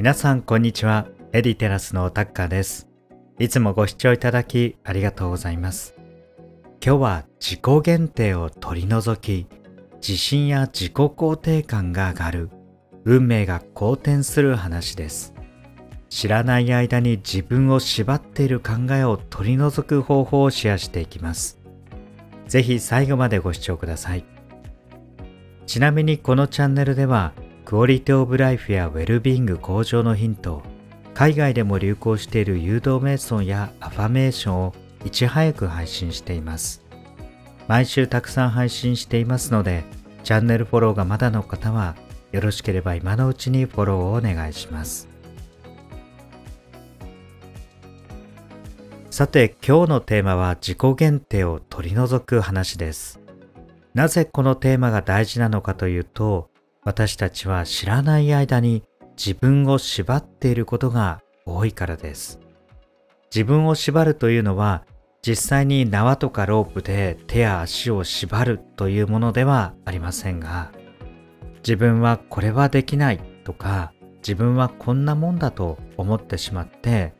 皆さんこんにちは。エディテラスのタッカーです。いつもご視聴いただきありがとうございます。今日は自己限定を取り除き自信や自己肯定感が上がる運命が好転する話です。知らない間に自分を縛っている考えを取り除く方法をシェアしていきます。ぜひ最後までご視聴ください。ちなみにこのチャンネルではクオリティオブライフやウェルビング向上のヒント海外でも流行している誘導瞑想やアファメーションをいち早く配信しています。毎週たくさん配信していますのでチャンネルフォローがまだの方はよろしければ今のうちにフォローをお願いします。さて今日のテーマは自己限定を取り除く話です。なぜこのテーマが大事なのかというと私たちは知らない間に自分を縛っていることが多いからです。自分を縛るというのは実際に縄とかロープで手や足を縛るというものではありませんが自分はこれはできないとか自分はこんなもんだと思ってしまって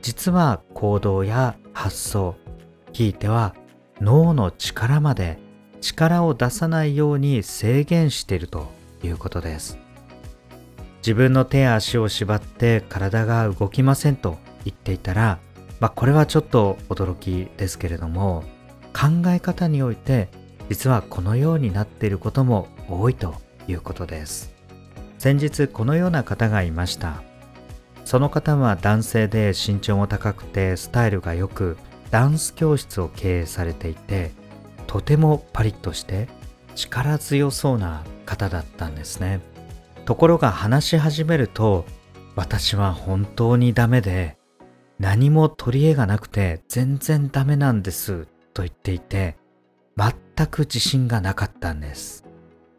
実は行動や発想ひいては脳の力まで力を出さないように制限しているということです。自分の手や足を縛って体が動きませんと言っていたら、まあ、これはちょっと驚きですけれども考え方において実はこのようになっていることも多いということです。先日このような方がいました。その方は男性で身長も高くてスタイルが良くダンス教室を経営されていてとてもパリッとして力強そうな方だったんですね。ところが話し始めると私は本当にダメで何も取り柄がなくて全然ダメなんですと言っていて全く自信がなかったんです。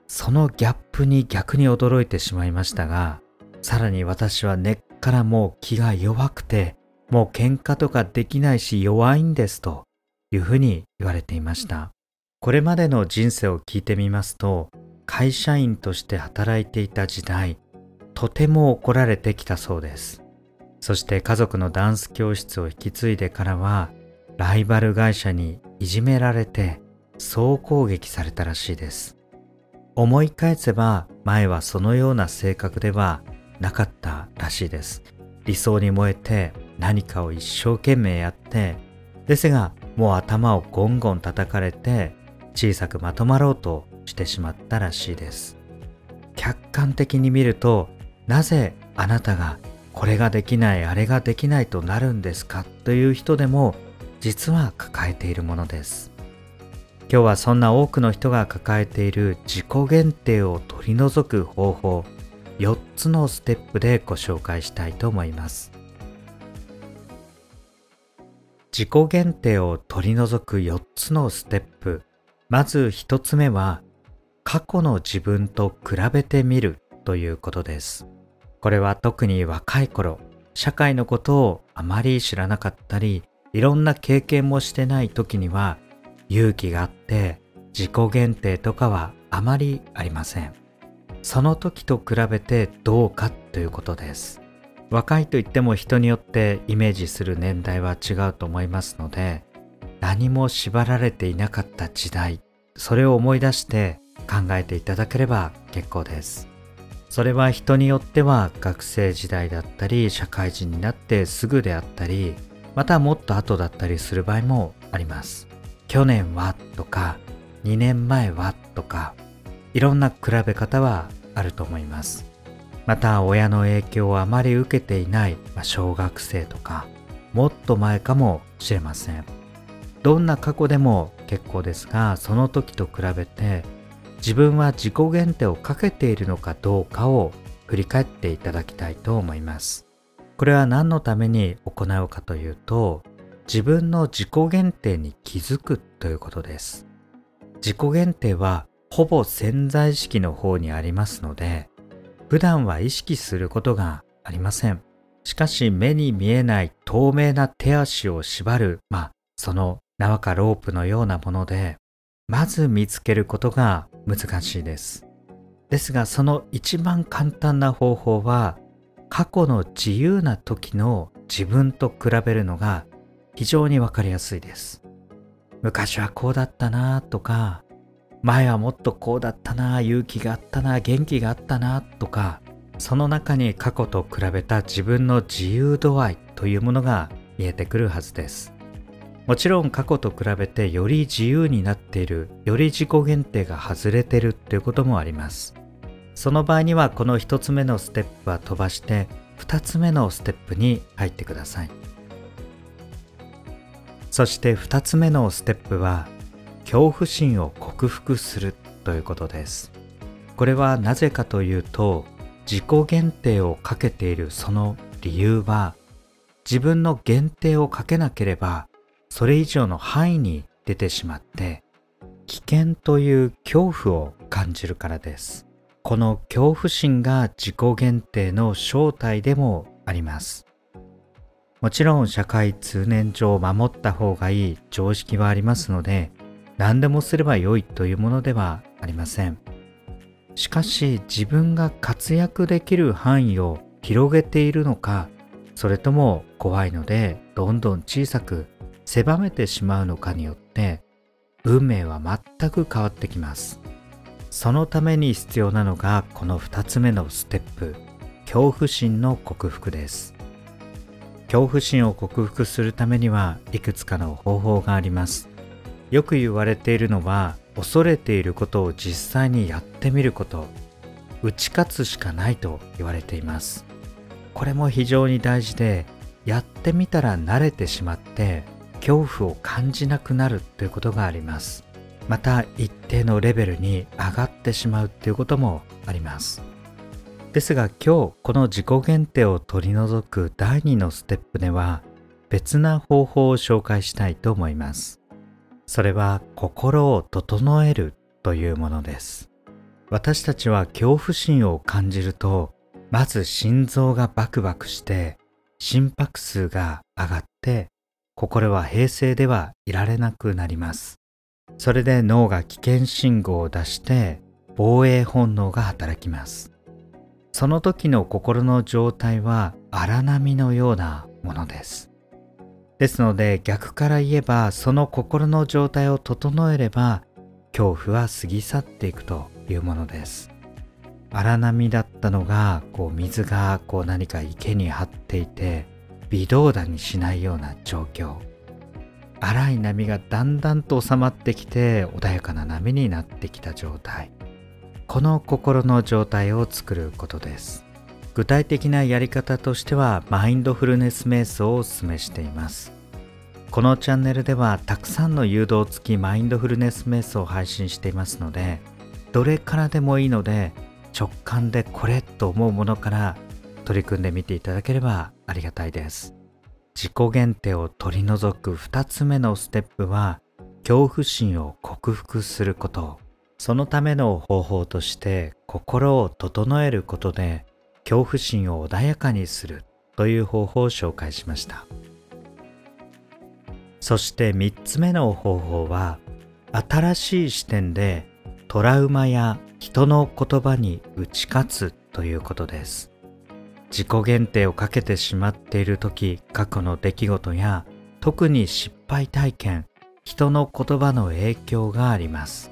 そのギャップに逆に驚いてしまいましたがさらに私は根っからもう気が弱くてもう喧嘩とかできないし弱いんですというふうに言われていました。これまでの人生を聞いてみますと会社員として働いていた時代とても怒られてきたそうです。そして家族のダンス教室を引き継いでからはライバル会社にいじめられて総攻撃されたらしいです。思い返せば前はそのような性格ではなかったらしいです。理想に燃えて何かを一生懸命やってですがもう頭をゴンゴン叩かれて小さくまとまろうとしてしまったらしいです。客観的に見るとなぜあなたがこれができないあれができないとなるんですか？という人でも実は抱えているものです。今日はそんな多くの人が抱えている自己限定を取り除く方法4つのステップでご紹介したいと思います。自己限定を取り除く4つのステップ。まず1つ目は過去の自分と比べてみるということです。これは特に若い頃、社会のことをあまり知らなかったり、いろんな経験もしてない時には勇気があって自己限定とかはあまりありません。その時と比べてどうかということです。若いといっても人によってイメージする年代は違うと思いますので、何も縛られていなかった時代、それを思い出して考えていただければ結構です。それは人によっては学生時代だったり社会人になってすぐであったりまたもっと後だったりする場合もあります。去年はとか2年前はとかいろんな比べ方はあると思います。また親の影響をあまり受けていない、ま、小学生とかもっと前かもしれません。どんな過去でも結構ですがその時と比べて自分は自己限定をかけているのかどうかを振り返っていただきたいと思います。これは何のために行うかというと、自分の自己限定に気づくということです。自己限定はほぼ潜在意識の方にありますので、普段は意識することがありません。しかし目に見えない透明な手足を縛る、まあ、その縄かロープのようなもので、まず見つけることが難しいです。ですがその一番簡単な方法は過去の自由な時の自分と比べるのが非常にわかりやすいです。昔はこうだったなとか、前はもっとこうだったな勇気があったな元気があったなとか、その中に過去と比べた自分の自由度合いというものが見えてくるはずです。もちろん過去と比べてより自由になっている、より自己限定が外れてるということもあります。その場合にはこの1つ目のステップは飛ばして2つ目のステップに入ってください。そして2つ目のステップは恐怖心を克服するということです。これはなぜかというと自己限定をかけているその理由は自分の限定をかけなければそれ以上の範囲に出てしまって危険という恐怖を感じるからです。この恐怖心が自己限定の正体でもあります。もちろん社会通念上守った方がいい常識はありますので何でもすればよいというものではありません。しかし自分が活躍できる範囲を広げているのかそれとも怖いのでどんどん小さく狭めてしまうのかによって運命は全く変わってきます。そのために必要なのがこの2つ目のステップ恐怖心の克服です。恐怖心を克服するためにはいくつかの方法があります。よく言われているのは恐れていることを実際にやってみること。打ち勝つしかないと言われています。これも非常に大事でやってみたら慣れてしまって恐怖を感じなくなるということがあります。また一定のレベルに上がってしまうっていうこともあります。ですが今日この自己限定を取り除く第2のステップでは別な方法を紹介したいと思います。それは心を整えるというものです。私たちは恐怖心を感じるとまず心臓がバクバクして心拍数が上がって心は平静ではいられなくなりますそれで脳が危険信号を出して防衛本能が働きます。その時の心の状態は荒波のようなものです。ですので逆から言えばその心の状態を整えれば恐怖は過ぎ去っていくというものです。荒波だったのがこう水がこう何か池に張っていて微動だにしないような状況。荒い波がだんだんと収まってきて穏やかな波になってきた状態。この心の状態を作ることです。具体的なやり方としてはマインドフルネス瞑想をお勧めしています。このチャンネルではたくさんの誘導付きマインドフルネス瞑想を配信していますのでどれからでもいいので直感でこれと思うものから取り組んでみていただければありがたいです。自己限定を取り除く2つ目のステップは恐怖心を克服すること。そのための方法として心を整えることで恐怖心を穏やかにするという方法を紹介しました。そして3つ目の方法は新しい視点でトラウマや人の言葉に打ち勝つということです。自己限定をかけてしまっている時過去の出来事や特に失敗体験人の言葉の影響があります。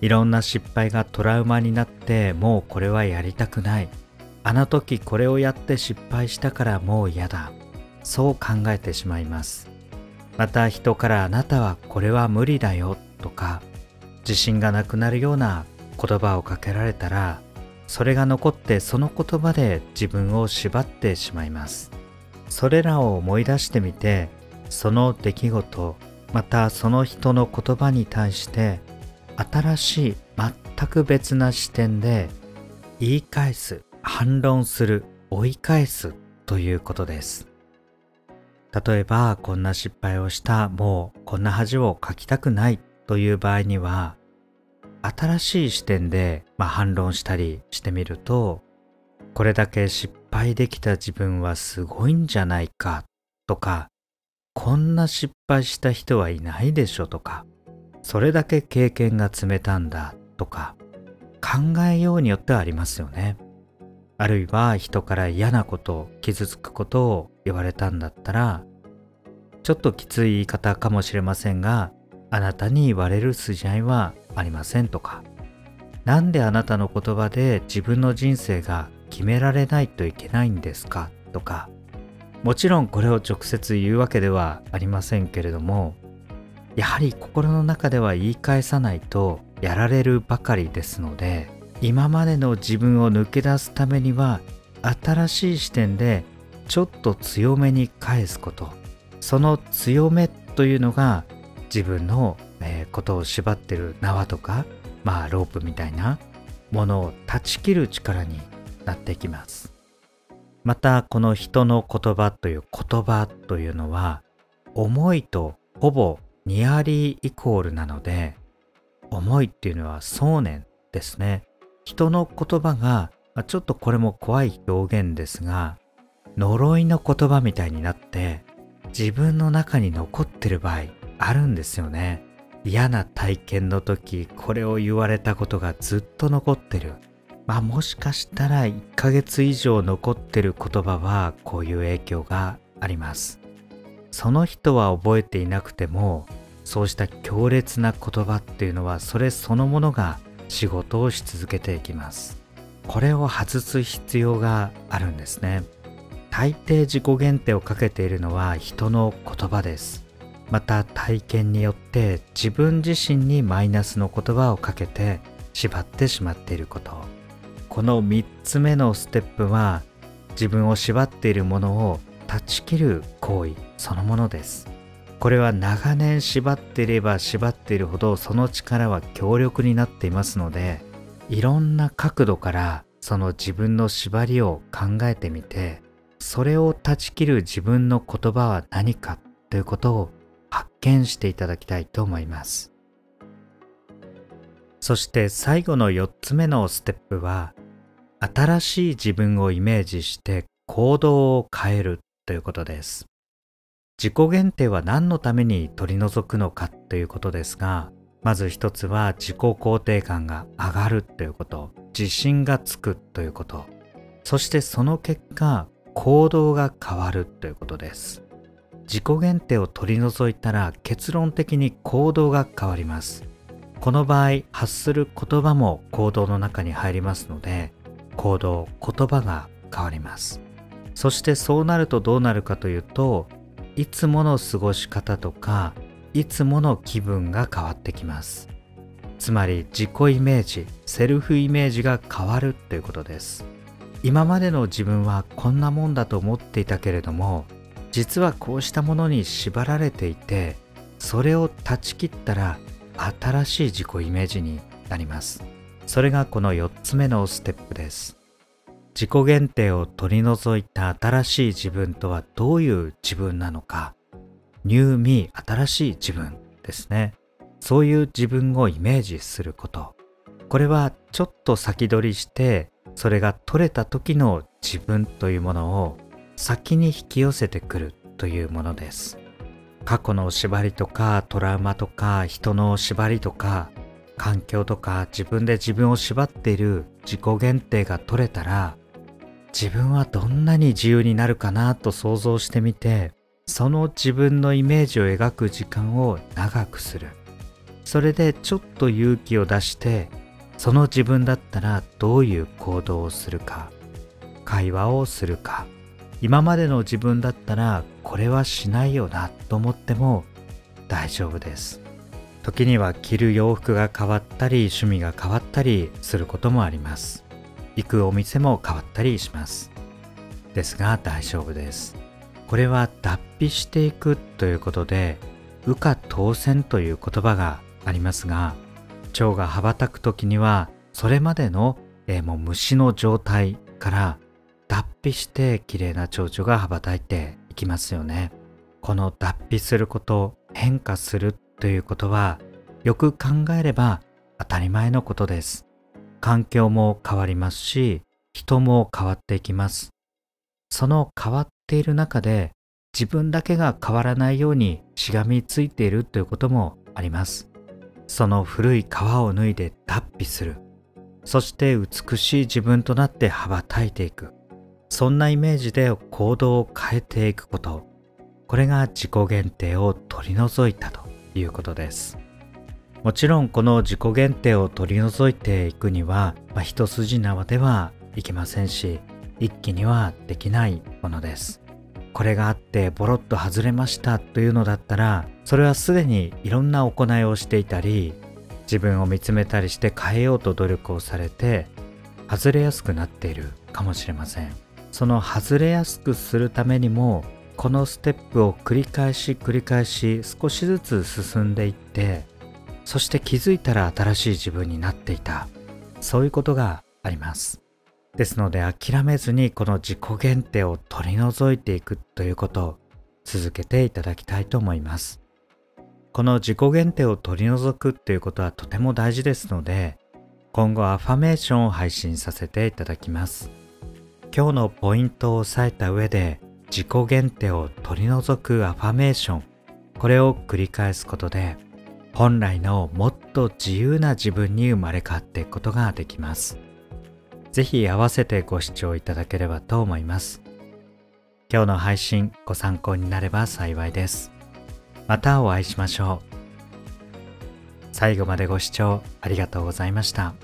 いろんな失敗がトラウマになってもうこれはやりたくない。あの時これをやって失敗したからもう嫌だ。そう考えてしまいます。また人からあなたはこれは無理だよとか自信がなくなるような言葉をかけられたらそれが残ってその言葉で自分を縛ってしまいます。それらを思い出してみてその出来事またその人の言葉に対して新しい全く別な視点で言い返す反論する追い返すということです。例えばこんな失敗をしたもうこんな恥をかきたくないという場合には新しい視点で、まあ、反論したりしてみるとこれだけ失敗できた自分はすごいんじゃないかとかこんな失敗した人はいないでしょとかそれだけ経験が積めたんだとか考えようによってはありますよね。あるいは人から嫌なこと傷つくことを言われたんだったらちょっときつい言い方かもしれませんがあなたに言われる筋合いはありませんとか。なんであなたの言葉で自分の人生が決められないといけないんですか？とか。もちろんこれを直接言うわけではありませんけれどもやはり心の中では言い返さないとやられるばかりですので今までの自分を抜け出すためには新しい視点でちょっと強めに返すこと。その強めというのが自分の、えー、ことを縛ってる縄とかまあロープみたいなものを断ち切る力になってきます。またこの人の言葉という言葉というのは思いとほぼニアリーイコールなので思いっていうのは想念ですね。人の言葉がちょっとこれも怖い表現ですが呪いの言葉みたいになって自分の中に残ってる場合あるんですよね。嫌な体験の時これを言われたことがずっと残ってる。まあもしかしたら1ヶ月以上残ってる言葉はこういう影響があります。その人は覚えていなくてもそうした強烈な言葉っていうのはそれそのものが仕事をし続けていきます。これを外す必要があるんですね。大抵自己限定をかけているのは人の言葉です。また体験によって自分自身にマイナスの言葉をかけて縛ってしまっていること。この3つ目のステップは自分を縛っているものを断ち切る行為そのものです。これは長年縛っていれば縛っているほどその力は強力になっていますのでいろんな角度からその自分の縛りを考えてみてそれを断ち切る自分の言葉は何かということを発見していただきたいと思います。そして最後の4つ目のステップは新しい自分をイメージして行動を変えるということです。自己限定は何のために取り除くのかということですがまず一つは自己肯定感が上がるということ自信がつくということ。そしてその結果行動が変わるということです。自己限定を取り除いたら結論的に行動が変わります。この場合発する言葉も行動の中に入りますので行動言葉が変わります。そしてそうなるとどうなるかというといつもの過ごし方とかいつもの気分が変わってきます。つまり自己イメージセルフイメージが変わるということです。今までの自分はこんなもんだと思っていたけれども実はこうしたものに縛られていてそれを断ち切ったら新しい自己イメージになりますそれがこの4つ目のステップです自己限定を取り除いた新しい自分とはどういう自分なのか、ニューミー新しい自分ですね。そういう自分をイメージすること。これはちょっと先取りして、それが取れた時の自分というものを先に引き寄せてくるというものです。過去の縛りとかトラウマとか人の縛りとか環境とか自分で自分を縛っている自己限定が取れたら自分はどんなに自由になるかなと想像してみてその自分のイメージを描く時間を長くするそれでちょっと勇気を出してその自分だったらどういう行動をするか会話をするか今までの自分だったらこれはしないよなと思っても大丈夫です。時には着る洋服が変わったり趣味が変わったりすることもあります。行くお店も変わったりします。ですが大丈夫です。これは脱皮していくということで羽化当選という言葉がありますが蝶が羽ばたく時にはそれまでの、えー、もう虫の状態から脱皮して綺麗な蝶々が羽ばたいていきますよね。この脱皮すること変化するということはよく考えれば当たり前のことです。環境も変わりますし人も変わっていきます。その変わっている中で自分だけが変わらないようにしがみついているということもあります。その古い皮を脱いで脱皮する。そして美しい自分となって羽ばたいていく。そんなイメージで行動を変えていくこと。これが自己限定を取り除いたということです。もちろんこの自己限定を取り除いていくには、まあ、一筋縄ではいけませんし一気にはできないものです。これがあってボロッと外れましたというのだったらそれはすでにいろんな行いをしていたり自分を見つめたりして変えようと努力をされて外れやすくなっているかもしれません。その外れやすくするためにもこのステップを繰り返し繰り返し少しずつ進んでいってそして気づいたら新しい自分になっていた。そういうことがあります。ですので諦めずにこの自己限定を取り除いていくということを続けていただきたいと思います。この自己限定を取り除くということはとても大事ですので今後アファメーションを配信させていただきます。今日のポイントを押さえた上で自己限定を取り除くアファメーションこれを繰り返すことで本来のもっと自由な自分に生まれ変わっていくことができます。ぜひ合わせてご視聴いただければと思います。今日の配信ご参考になれば幸いです。またお会いしましょう。最後までご視聴ありがとうございました。